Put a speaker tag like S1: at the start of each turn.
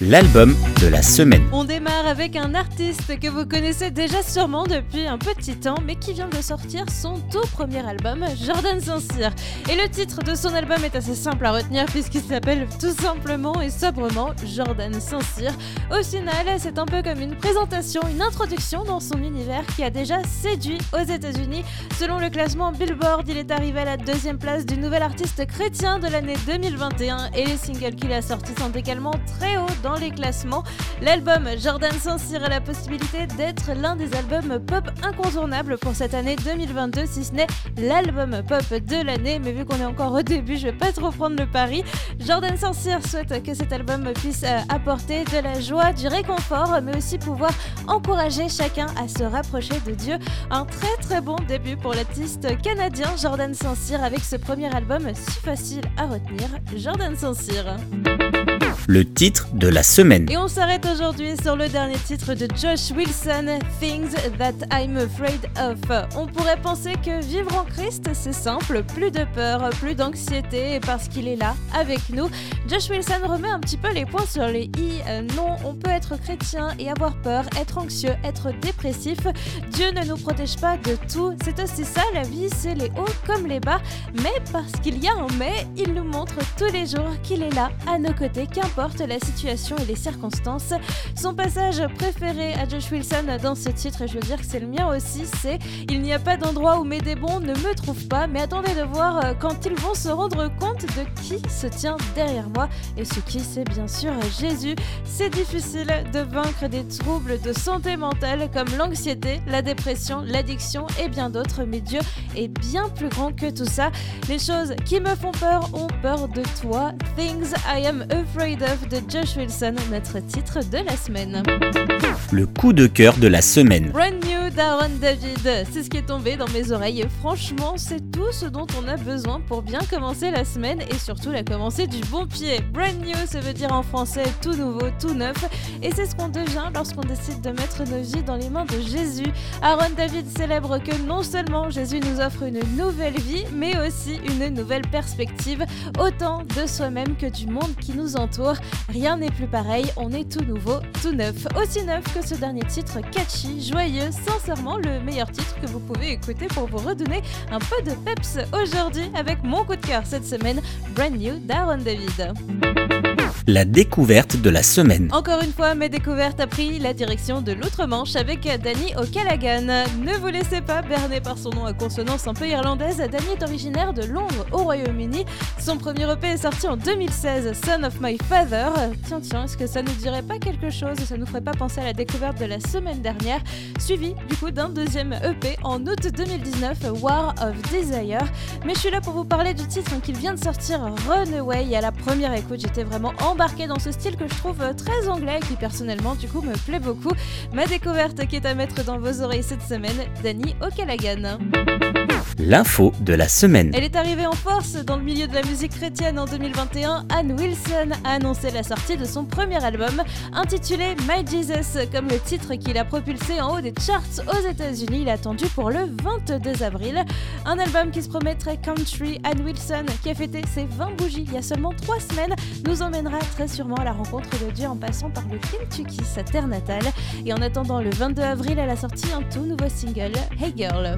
S1: L'album de la semaine.
S2: On démarre avec un artiste que vous connaissez déjà sûrement depuis un petit temps, mais qui vient de sortir son tout premier album, Jordan Saint-Cyr. Et le titre de son album est assez simple à retenir puisqu'il s'appelle tout simplement et sobrement Jordan Saint-Cyr. Au final, c'est un peu comme une présentation, une introduction dans son univers qui a déjà séduit aux États-Unis. Selon le classement Billboard, il est arrivé à la deuxième place du nouvel artiste chrétien de l'année 2021 et les singles qu'il a sortis sont également très hauts dans les classements. L'album Jordan Saint-Cyr a la possibilité d'être l'un des albums pop incontournables pour cette année 2022, si ce n'est l'album pop de l'année. Mais vu qu'on est encore au début, je vais pas trop prendre le pari. Jordan Saint-Cyr souhaite que cet album puisse euh, apporter de la joie, du réconfort, mais aussi pouvoir encourager chacun à se rapprocher de Dieu. Un très très bon début pour l'artiste canadien Jordan Saint-Cyr avec ce premier album si facile à retenir, Jordan Saint-Cyr
S1: le titre de la semaine.
S2: Et on s'arrête aujourd'hui sur le dernier titre de Josh Wilson, Things That I'm Afraid of. On pourrait penser que vivre en Christ, c'est simple, plus de peur, plus d'anxiété, parce qu'il est là, avec nous. Josh Wilson remet un petit peu les points sur les i. Euh, non, on peut être chrétien et avoir peur, être anxieux, être dépressif. Dieu ne nous protège pas de tout. C'est aussi ça, la vie, c'est les hauts comme les bas. Mais parce qu'il y a un mais, il nous montre tous les jours qu'il est là, à nos côtés, qu'importe la situation et les circonstances. Son passage préféré à Josh Wilson dans ce titre, et je veux dire que c'est le mien aussi, c'est Il n'y a pas d'endroit où mes démons ne me trouvent pas, mais attendez de voir euh, quand ils vont se rendre compte de qui se tient derrière moi. Et ce qui, c'est bien sûr Jésus. C'est difficile de vaincre des troubles de santé mentale comme l'anxiété, la dépression, l'addiction et bien d'autres, mais Dieu est bien plus grand que tout ça. Les choses qui me font peur ont peur de toi. Things I am afraid of de Josh Wilson, notre titre de la semaine.
S1: Le coup de cœur de la semaine.
S2: Brand New d'Aaron David, c'est ce qui est tombé dans mes oreilles. Franchement, c'est tout ce dont on a besoin pour bien commencer la semaine et surtout la commencer du bon pied. Brand New, ça veut dire en français tout nouveau, tout neuf. Et c'est ce qu'on devient lorsqu'on décide de mettre nos vies dans les mains de Jésus. Aaron David célèbre que non seulement Jésus nous offre une nouvelle vie, mais aussi une nouvelle perspective, autant de soi-même que du monde qui nous entoure. Rien n'est plus pareil, on est tout nouveau, tout neuf. Aussi neuf que ce dernier titre catchy, joyeux, le meilleur titre que vous pouvez écouter pour vous redonner un peu de peps aujourd'hui avec mon coup de cœur cette semaine, Brand New d'Aaron David
S1: la découverte de la semaine.
S2: Encore une fois, mes découvertes a pris la direction de l'autre manche avec Danny O'Callaghan. Ne vous laissez pas berner par son nom à consonance un peu irlandaise. Danny est originaire de Londres, au Royaume-Uni. Son premier EP est sorti en 2016, Son of My Father. Tiens, tiens, est-ce que ça nous dirait pas quelque chose? Ça nous ferait pas penser à la découverte de la semaine dernière, suivi du coup d'un deuxième EP en août 2019, War of Desire. Mais je suis là pour vous parler du titre qu'il vient de sortir, Runaway. À la première écoute, j'étais vraiment en embarqué dans ce style que je trouve très anglais et qui personnellement du coup me plaît beaucoup. Ma découverte qui est à mettre dans vos oreilles cette semaine, Danny O'Callaghan
S1: l'info de la semaine.
S2: Elle est arrivée en force dans le milieu de la musique chrétienne en 2021. Anne Wilson a annoncé la sortie de son premier album intitulé My Jesus, comme le titre qu'il a propulsé en haut des charts aux États-Unis. Il est attendu pour le 22 avril. Un album qui se promet très country. Anne Wilson, qui a fêté ses 20 bougies il y a seulement 3 semaines, nous emmènera très sûrement à la rencontre de Dieu en passant par le Kentucky, sa terre natale. Et en attendant le 22 avril, elle a sorti un tout nouveau single, Hey Girl.